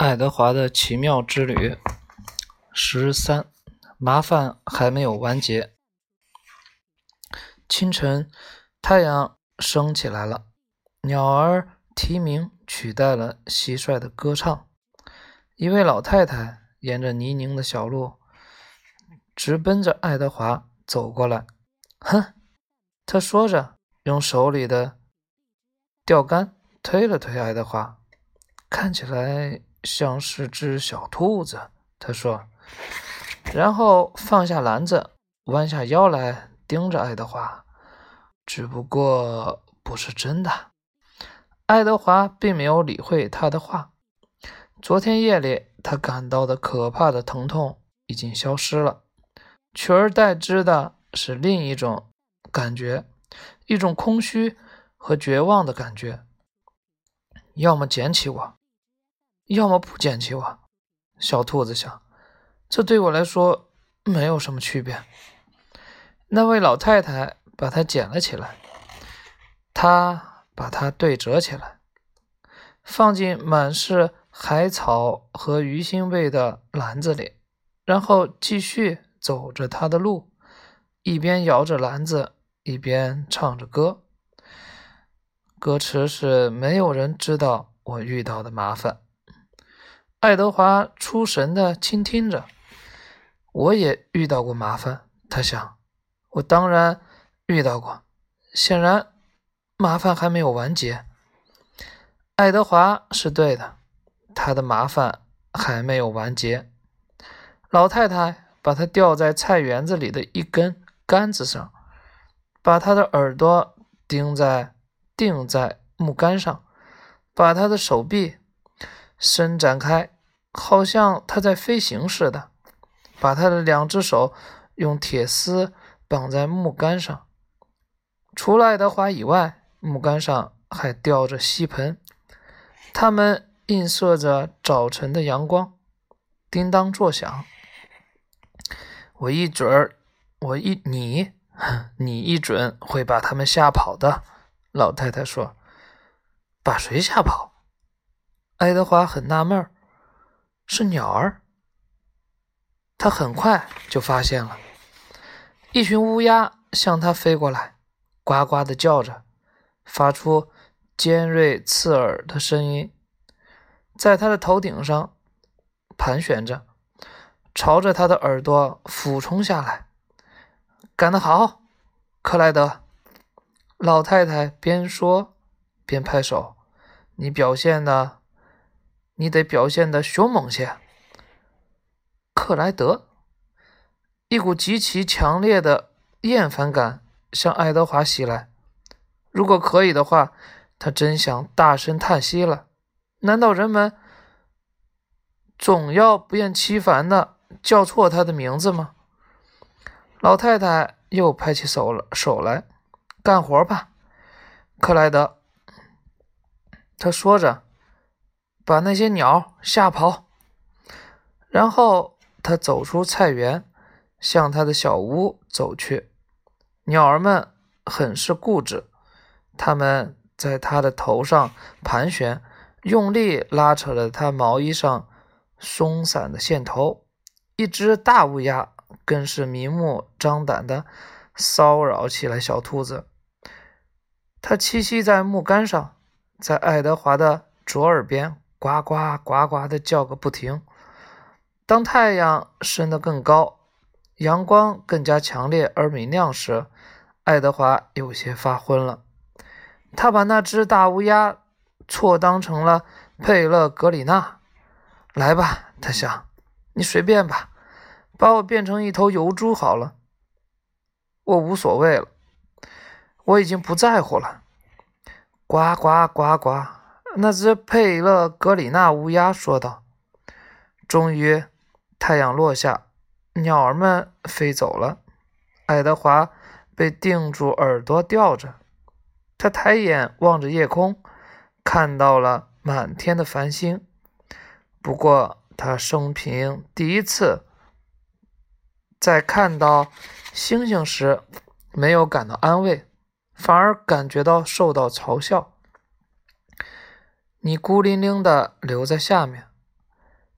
爱德华的奇妙之旅十三，麻烦还没有完结。清晨，太阳升起来了，鸟儿啼鸣取代了蟋蟀的歌唱。一位老太太沿着泥泞的小路，直奔着爱德华走过来。哼，她说着，用手里的钓竿推了推爱德华，看起来。像是只小兔子，他说，然后放下篮子，弯下腰来盯着爱德华。只不过不是真的。爱德华并没有理会他的话。昨天夜里他感到的可怕的疼痛已经消失了，取而代之的是另一种感觉，一种空虚和绝望的感觉。要么捡起我。要么不捡起我，小兔子想，这对我来说没有什么区别。那位老太太把它捡了起来，她把它对折起来，放进满是海草和鱼腥味的篮子里，然后继续走着她的路，一边摇着篮子，一边唱着歌。歌词是没有人知道我遇到的麻烦。爱德华出神的倾听着，我也遇到过麻烦。他想，我当然遇到过。显然，麻烦还没有完结。爱德华是对的，他的麻烦还没有完结。老太太把他吊在菜园子里的一根杆子上，把他的耳朵钉在钉在木杆上，把他的手臂。伸展开，好像他在飞行似的，把他的两只手用铁丝绑在木杆上。除了爱德华以外，木杆上还吊着锡盆，它们映射着早晨的阳光，叮当作响。我一准儿，我一你，你一准会把他们吓跑的。老太太说：“把谁吓跑？”爱德华很纳闷儿，是鸟儿。他很快就发现了，一群乌鸦向他飞过来，呱呱的叫着，发出尖锐刺耳的声音，在他的头顶上盘旋着，朝着他的耳朵俯冲下来。干得好，克莱德！老太太边说边拍手，你表现的。你得表现的凶猛些，克莱德。一股极其强烈的厌烦感向爱德华袭来。如果可以的话，他真想大声叹息了。难道人们总要不厌其烦的叫错他的名字吗？老太太又拍起手了手来，干活吧，克莱德。他说着。把那些鸟吓跑，然后他走出菜园，向他的小屋走去。鸟儿们很是固执，它们在他的头上盘旋，用力拉扯着他毛衣上松散的线头。一只大乌鸦更是明目张胆的骚扰起来小兔子。它栖息在木杆上，在爱德华的左耳边。呱呱呱呱的叫个不停。当太阳升得更高，阳光更加强烈而明亮时，爱德华有些发昏了。他把那只大乌鸦错当成了佩勒格里娜。来吧，他想，你随便吧，把我变成一头油猪好了，我无所谓了，我已经不在乎了。呱呱呱呱。那只佩勒格里纳乌鸦说道：“终于，太阳落下，鸟儿们飞走了。爱德华被定住耳朵吊着，他抬眼望着夜空，看到了满天的繁星。不过，他生平第一次在看到星星时没有感到安慰，反而感觉到受到嘲笑。”你孤零零的留在下面，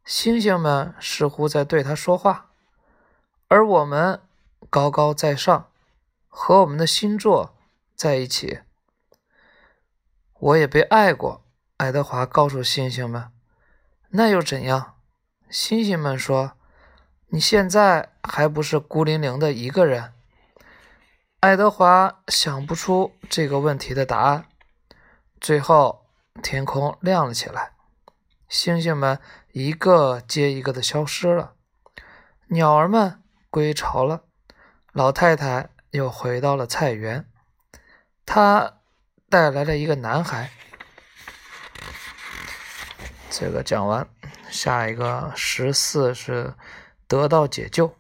星星们似乎在对他说话，而我们高高在上，和我们的星座在一起。我也被爱过，爱德华告诉星星们。那又怎样？星星们说：“你现在还不是孤零零的一个人。”爱德华想不出这个问题的答案。最后，天空亮了起来，星星们一个接一个的消失了，鸟儿们归巢了，老太太又回到了菜园。她带来了一个男孩。这个讲完，下一个十四是得到解救。